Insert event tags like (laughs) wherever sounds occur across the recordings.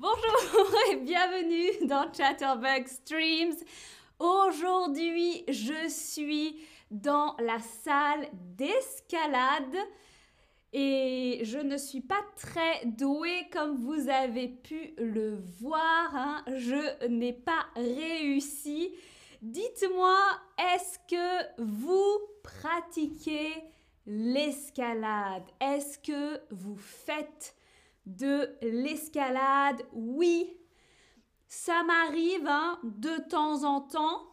Bonjour (laughs) et bienvenue dans Chatterbug Streams. Aujourd'hui, je suis dans la salle d'escalade et je ne suis pas très douée comme vous avez pu le voir. hein. Je n'ai pas réussi. Dites-moi, est-ce que vous pratiquez l'escalade? Est-ce que vous faites de l'escalade Oui, ça m'arrive hein, de temps en temps.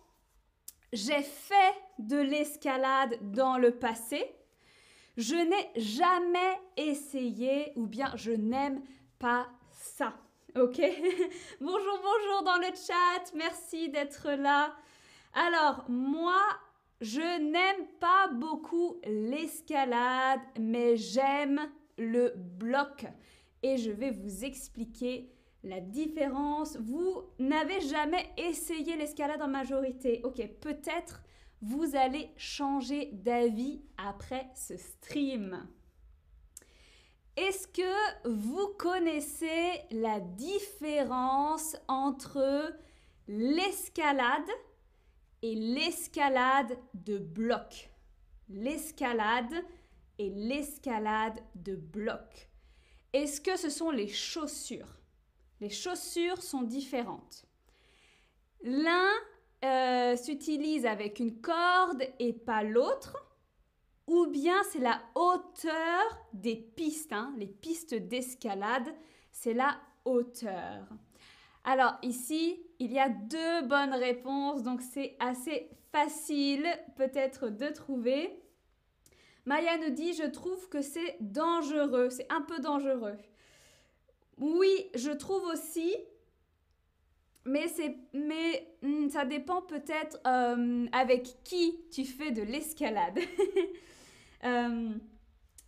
J'ai fait de l'escalade dans le passé. Je n'ai jamais essayé ou bien je n'aime pas ça. Ok? (laughs) Bonjour, bonjour dans le chat. Merci d'être là. Alors, moi, je n'aime pas beaucoup l'escalade, mais j'aime le bloc. Et je vais vous expliquer la différence. Vous n'avez jamais essayé l'escalade en majorité. Ok, peut-être vous allez changer d'avis après ce stream. Est-ce que vous connaissez la différence entre l'escalade et l'escalade de bloc? L'escalade et l'escalade de bloc. Est-ce que ce sont les chaussures? Les chaussures sont différentes. L'un euh, s'utilise avec une corde et pas l'autre, ou bien c'est la hauteur des pistes, hein, les pistes d'escalade, c'est la hauteur. Alors ici, il y a deux bonnes réponses, donc c'est assez facile peut-être de trouver. Maya nous dit, je trouve que c'est dangereux, c'est un peu dangereux. Oui, je trouve aussi, mais, c'est, mais hmm, ça dépend peut-être euh, avec qui tu fais de l'escalade. (laughs) Euh,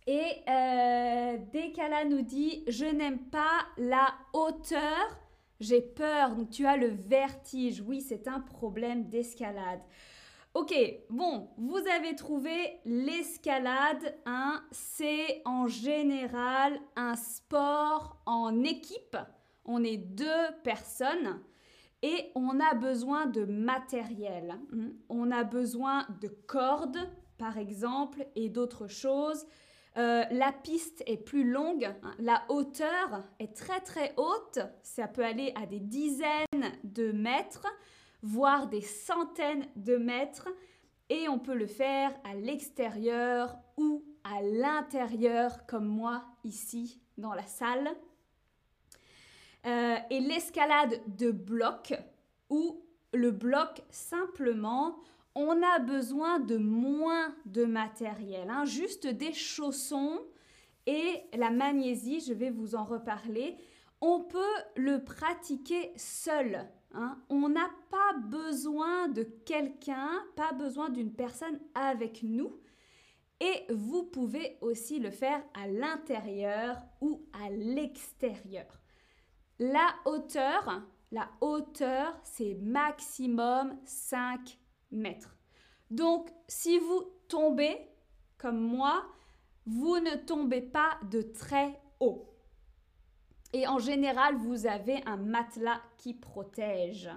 et euh, Dekala nous dit, je n'aime pas la hauteur, j'ai peur, donc tu as le vertige. Oui, c'est un problème d'escalade. Ok, bon, vous avez trouvé l'escalade, hein, c'est en général un sport en équipe. On est deux personnes et on a besoin de matériel. hein. On a besoin de cordes, par exemple, et d'autres choses. Euh, la piste est plus longue, hein. la hauteur est très très haute, ça peut aller à des dizaines de mètres, voire des centaines de mètres, et on peut le faire à l'extérieur ou à l'intérieur, comme moi ici dans la salle. Euh, et l'escalade de bloc, où le bloc simplement, on a besoin de moins de matériel, hein, juste des chaussons et la magnésie, je vais vous en reparler. On peut le pratiquer seul. Hein. On n'a pas besoin de quelqu'un, pas besoin d'une personne avec nous. Et vous pouvez aussi le faire à l'intérieur ou à l'extérieur. La hauteur, la hauteur, c'est maximum 5 mètres. Donc, si vous tombez, comme moi, vous ne tombez pas de très haut. Et en général, vous avez un matelas qui protège.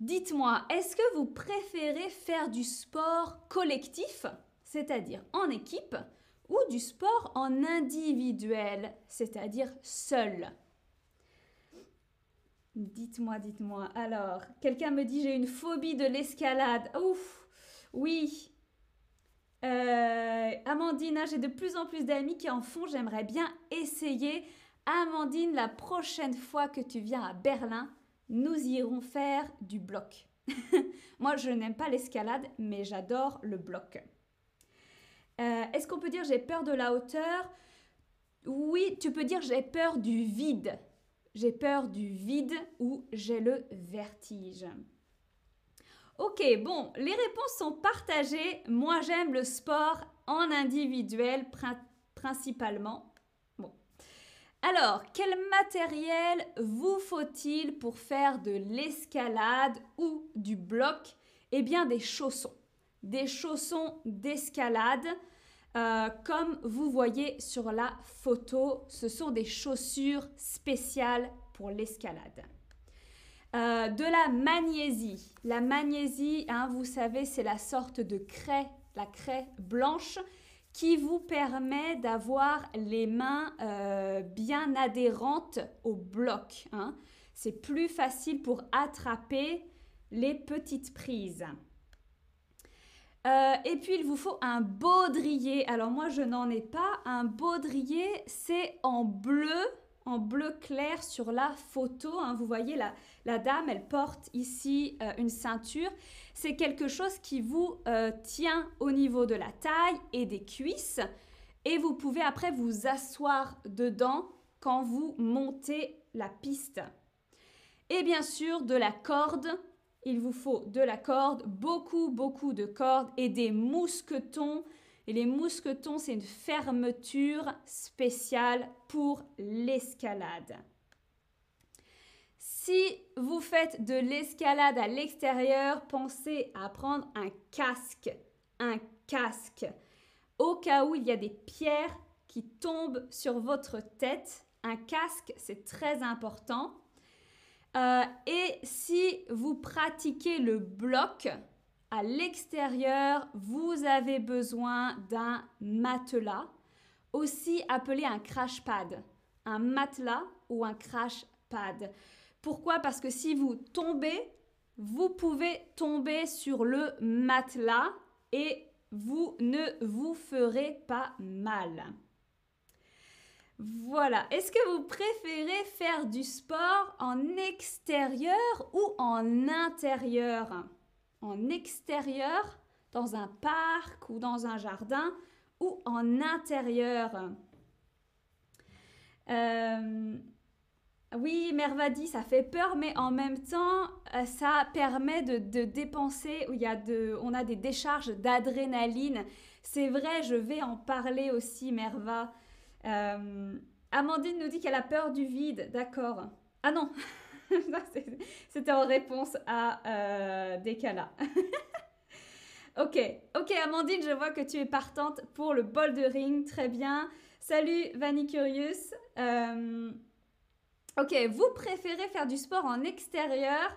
Dites-moi, est-ce que vous préférez faire du sport collectif, c'est-à-dire en équipe, ou du sport en individuel, c'est-à-dire seul? Dites-moi, dites-moi. Alors, quelqu'un me dit j'ai une phobie de l'escalade. Ouf, oui. Euh, Amandine, hein, j'ai de plus en plus d'amis qui en font. J'aimerais bien essayer. Amandine, la prochaine fois que tu viens à Berlin, nous irons faire du bloc. (laughs) Moi, je n'aime pas l'escalade, mais j'adore le bloc. Euh, Est-ce qu'on peut dire j'ai peur de la hauteur? Oui, tu peux dire j'ai peur du vide. J'ai peur du vide ou j'ai le vertige. Ok, bon, les réponses sont partagées. Moi, j'aime le sport en individuel prin- principalement. Alors, quel matériel vous faut-il pour faire de l'escalade ou du bloc? Eh bien, des chaussons. Des chaussons d'escalade. Euh, comme vous voyez sur la photo, ce sont des chaussures spéciales pour l'escalade. Euh, de la magnésie. La magnésie, hein, vous savez, c'est la sorte de craie, la craie blanche qui vous permet d'avoir les mains euh, bien adhérentes au bloc. Hein. C'est plus facile pour attraper les petites prises. Euh, et puis il vous faut un baudrier. Alors moi je n'en ai pas. Un baudrier c'est en bleu, bleu clair sur la photo. Hein. Vous voyez la, la, dame, elle porte ici euh, une ceinture. C'est quelque chose qui vous euh, tient au niveau de la taille et des cuisses. Et vous pouvez après vous asseoir dedans quand vous montez la piste. Et bien sûr de la corde il vous faut de la corde, beaucoup, beaucoup de cordes et des mousquetons. Et les mousquetons, c'est une fermeture spéciale pour l'escalade. Si vous faites de l'escalade à l'extérieur, pensez à prendre un casque. Un casque. Au cas où il y a des pierres qui tombent sur votre tête, un casque, c'est très important. Euh, et si vous pratiquez le bloc à l'extérieur, vous avez besoin d'un matelas, aussi appelé un crash pad. Un matelas ou un crash pad. Pourquoi? Parce que si vous tombez, vous pouvez tomber sur le matelas et vous ne vous ferez pas mal. Voilà. Est-ce que vous préférez faire du sport en extérieur ou en intérieur? En extérieur, dans un parc ou dans un jardin, ou en intérieur euh, Oui, Mervadi, ça fait peur, mais en même temps, euh, ça permet de, dépenser, il y a de, on a des décharges d'adrénaline. C'est vrai, je vais en parler aussi, Merva. Euh, Amandine nous dit qu'elle a peur du vide. D'accord. Ah non, (laughs) (laughs) c'était en réponse à euh, Decala. (laughs) ok, ok Amandine, je vois que tu es partante pour le bol de ring. Très bien. Salut Vanny Curious. Euh, ok, vous préférez faire du sport en extérieur?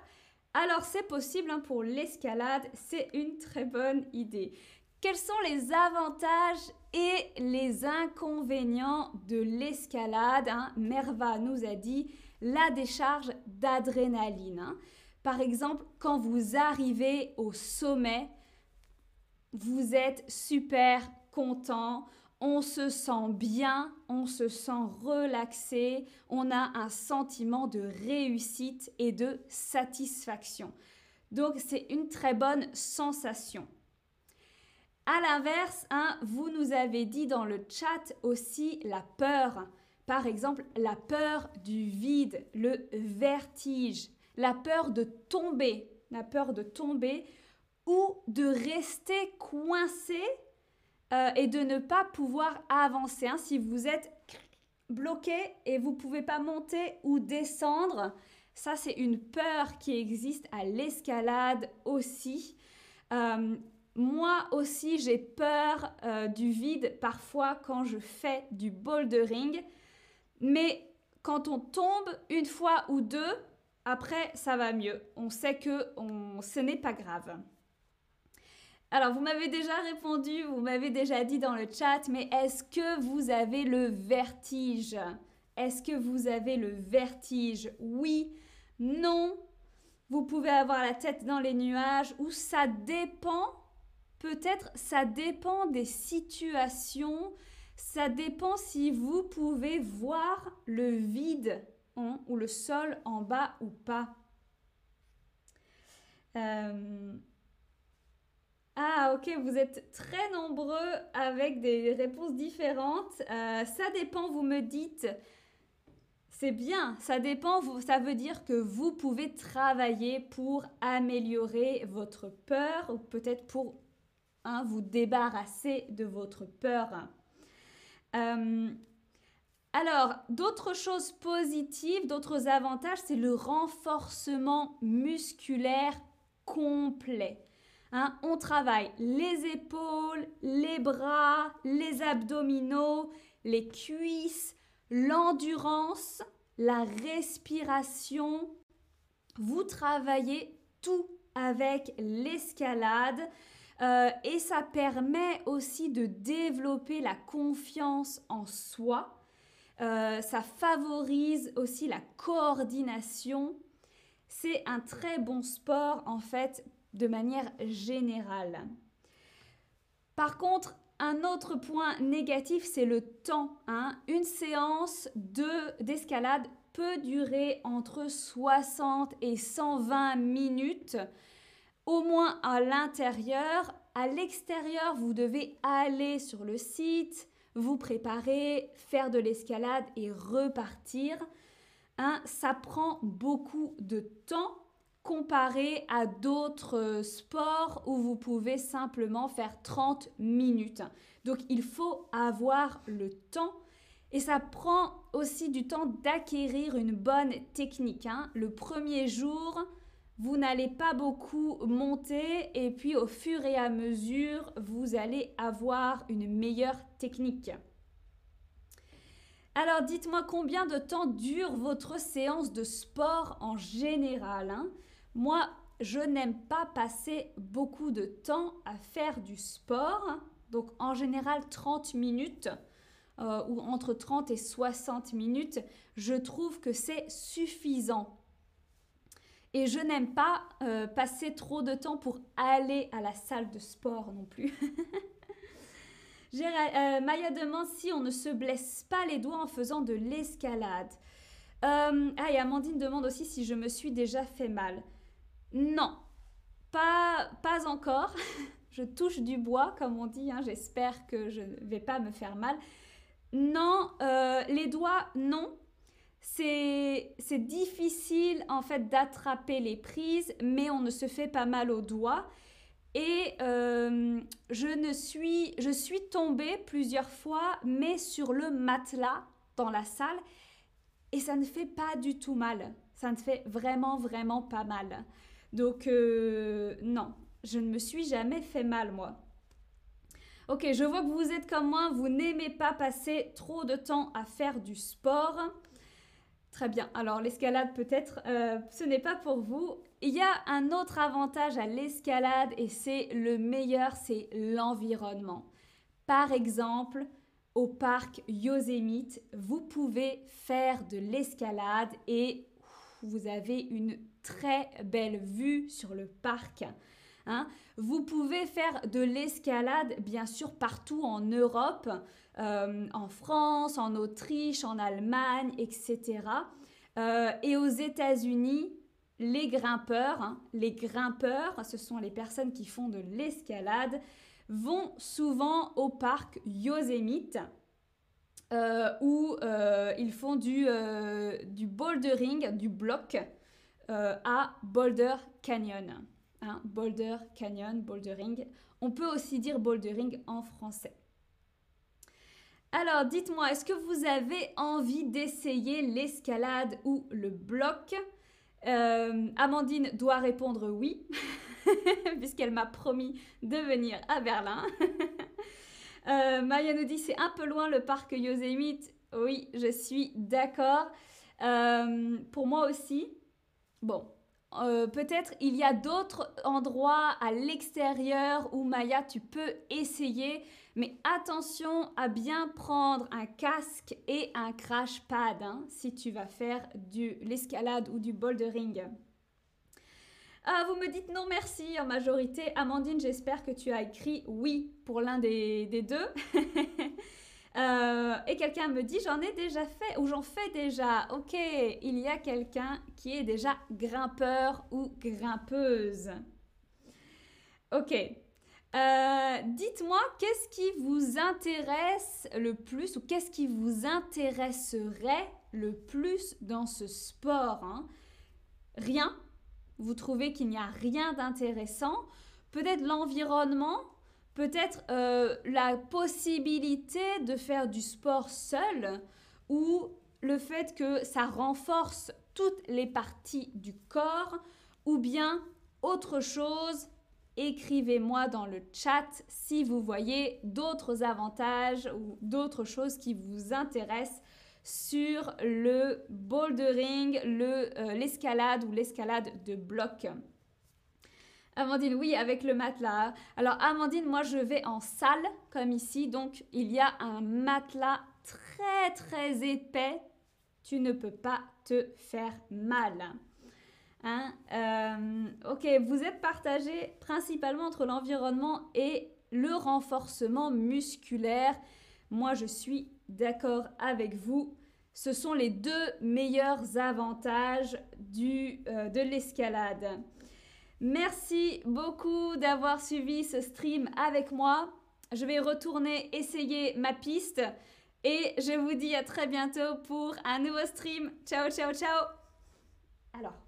Alors c'est possible hein, pour l'escalade, c'est une très bonne idée. Quels sont les avantages et les inconvénients de l'escalade hein? Merva nous a dit la décharge d'adrénaline. Hein. Par exemple, quand vous arrivez au sommet, vous êtes super content, on se sent bien, on se sent relaxé, on a un sentiment de réussite et de satisfaction. Donc c'est une très bonne sensation. À l'inverse, hein, vous nous avez dit dans le chat aussi la peur. Par exemple, la peur du vide, le vertige, la peur de tomber, la peur de tomber ou de rester coincé euh, et de ne pas pouvoir avancer. Hein. Si vous êtes bloqué et vous ne pouvez pas monter ou descendre, ça c'est une peur qui existe à l'escalade aussi. Euh, moi aussi, j'ai peur euh, du vide parfois quand je fais du bouldering. Mais quand on tombe une fois ou deux, après, ça va mieux. On sait que ce n'est pas grave. Alors, vous m'avez déjà répondu, vous m'avez déjà dit dans le chat, mais est-ce que vous avez le vertige? Est-ce que vous avez le vertige? Oui, non. Vous pouvez avoir la tête dans les nuages ou ça dépend Peut-être ça dépend des situations, ça dépend si vous pouvez voir le vide ou le sol en bas ou pas. Euh, ah ok, vous êtes très nombreux avec des réponses différentes. Euh, ça dépend, vous me dites. C'est bien, ça dépend, ça veut dire que vous pouvez travailler pour améliorer votre peur ou peut-être pour Hein, vous débarrasser de votre peur. Euh, alors, d'autres choses positives, d'autres avantages, c'est le renforcement musculaire complet. Hein, on travaille les épaules, les bras, les abdominaux, les cuisses, l'endurance, la respiration. Vous travaillez tout avec l'escalade. Euh, et ça permet aussi de développer la confiance en soi. Euh, ça favorise aussi la coordination. C'est un très bon sport en fait de manière générale. Par contre, un autre point négatif, c'est le temps. Hein. Une séance d'escalade peut durer entre 60 et 120 minutes au moins à l'intérieur. À l'extérieur, vous devez aller sur le site, vous préparer, faire de l'escalade et repartir. Hein, ça prend beaucoup de temps comparé à d'autres sports où vous pouvez simplement faire 30 minutes. Donc il faut avoir le temps et ça prend aussi du temps d'acquérir une bonne technique. Hein. Le premier jour, vous n'allez pas beaucoup monter et puis au fur et à mesure, vous allez avoir une meilleure technique. Alors dites-moi combien de temps dure votre séance de sport en général hein? Moi, je n'aime pas passer beaucoup de temps à faire du sport. Donc en général 30 minutes euh, ou entre 30 et 60 minutes, je trouve que c'est suffisant et je n'aime pas euh, passer trop de temps pour aller à la salle de sport non plus. (laughs) euh, Maya demande si on ne se blesse pas les doigts en faisant de l'escalade. Euh, ah, et Amandine demande aussi si je me suis déjà fait mal. Non, pas, pas encore. (laughs) je touche du bois, comme on dit. Hein. J'espère que je ne vais pas me faire mal. Non, les doigts, non c'est difficile en fait d'attraper les prises, mais on ne se fait pas mal aux doigts. Et euh, je ne suis, je suis tombée plusieurs fois, mais sur le matelas dans la salle, et ça ne fait pas du tout mal. Ça ne fait vraiment, vraiment pas mal. Donc euh, non, je ne me suis jamais fait mal moi. Ok, je vois que vous êtes comme moi, vous n'aimez pas passer trop de temps à faire du sport. Très bien. Alors l'escalade peut-être, euh, ce n'est pas pour vous. Il y a un autre avantage à l'escalade et c'est le meilleur, c'est l'environnement. Par exemple, au parc Yosemite, vous pouvez faire de l'escalade et vous avez une très belle vue sur le parc. Hein. Vous pouvez faire de l'escalade, bien sûr, partout en Europe. Euh, en France, en Autriche, en Allemagne, etc. Euh, et aux États-Unis, les grimpeurs, hein, les grimpeurs, ce sont les personnes qui font de l'escalade, vont souvent au parc Yosemite. Euh, où ils font du, du bouldering, du bloc à Boulder Canyon. Hein, Boulder Canyon, bouldering. On peut aussi dire bouldering en français. Alors, dites-moi, est-ce que vous avez envie d'essayer l'escalade ou le bloc? Euh, Amandine doit répondre oui, (laughs) puisqu'elle m'a promis de venir à Berlin. (laughs) euh, Maya nous dit c'est un peu loin le parc Yosemite. Oui, je suis d'accord. Euh, pour moi aussi. Bon, euh, peut-être il y a d'autres endroits à l'extérieur où Maya tu peux essayer mais attention à bien prendre un casque et un crash pad hein, si tu vas faire de l'escalade ou du bouldering. Ah, vous me dites non merci en majorité. Amandine, j'espère que tu as écrit oui pour l'un des, deux. (laughs) Euh, et quelqu'un me dit j'en ai déjà fait ou j'en fais déjà. Ok, il y a quelqu'un qui est déjà grimpeur ou grimpeuse. Ok, euh, dites-moi, qu'est-ce qui vous intéresse le plus ou qu'est-ce qui vous intéresserait le plus dans ce sport hein? Rien Vous trouvez qu'il n'y a rien d'intéressant Peut-être l'environnement Peut-être euh, la possibilité de faire du sport seul ou le fait que ça renforce toutes les parties du corps ou bien autre chose écrivez-moi dans le chat si vous voyez d'autres avantages ou d'autres choses qui vous intéressent sur le bouldering, euh, l'escalade ou l'escalade de bloc. Amandine, oui, avec le matelas. Alors, Amandine, moi, je vais en salle, comme ici. Donc, il y a un matelas très, très épais. Tu ne peux pas te faire mal. Hein? Euh, ok, vous êtes partagé principalement entre l'environnement et le renforcement musculaire. Moi, je suis d'accord avec vous. Ce sont les deux meilleurs avantages euh, de l'escalade. Merci beaucoup d'avoir suivi ce stream avec moi. Je vais retourner essayer ma piste et je vous dis à très bientôt pour un nouveau stream. Ciao, ciao, ciao. Alors.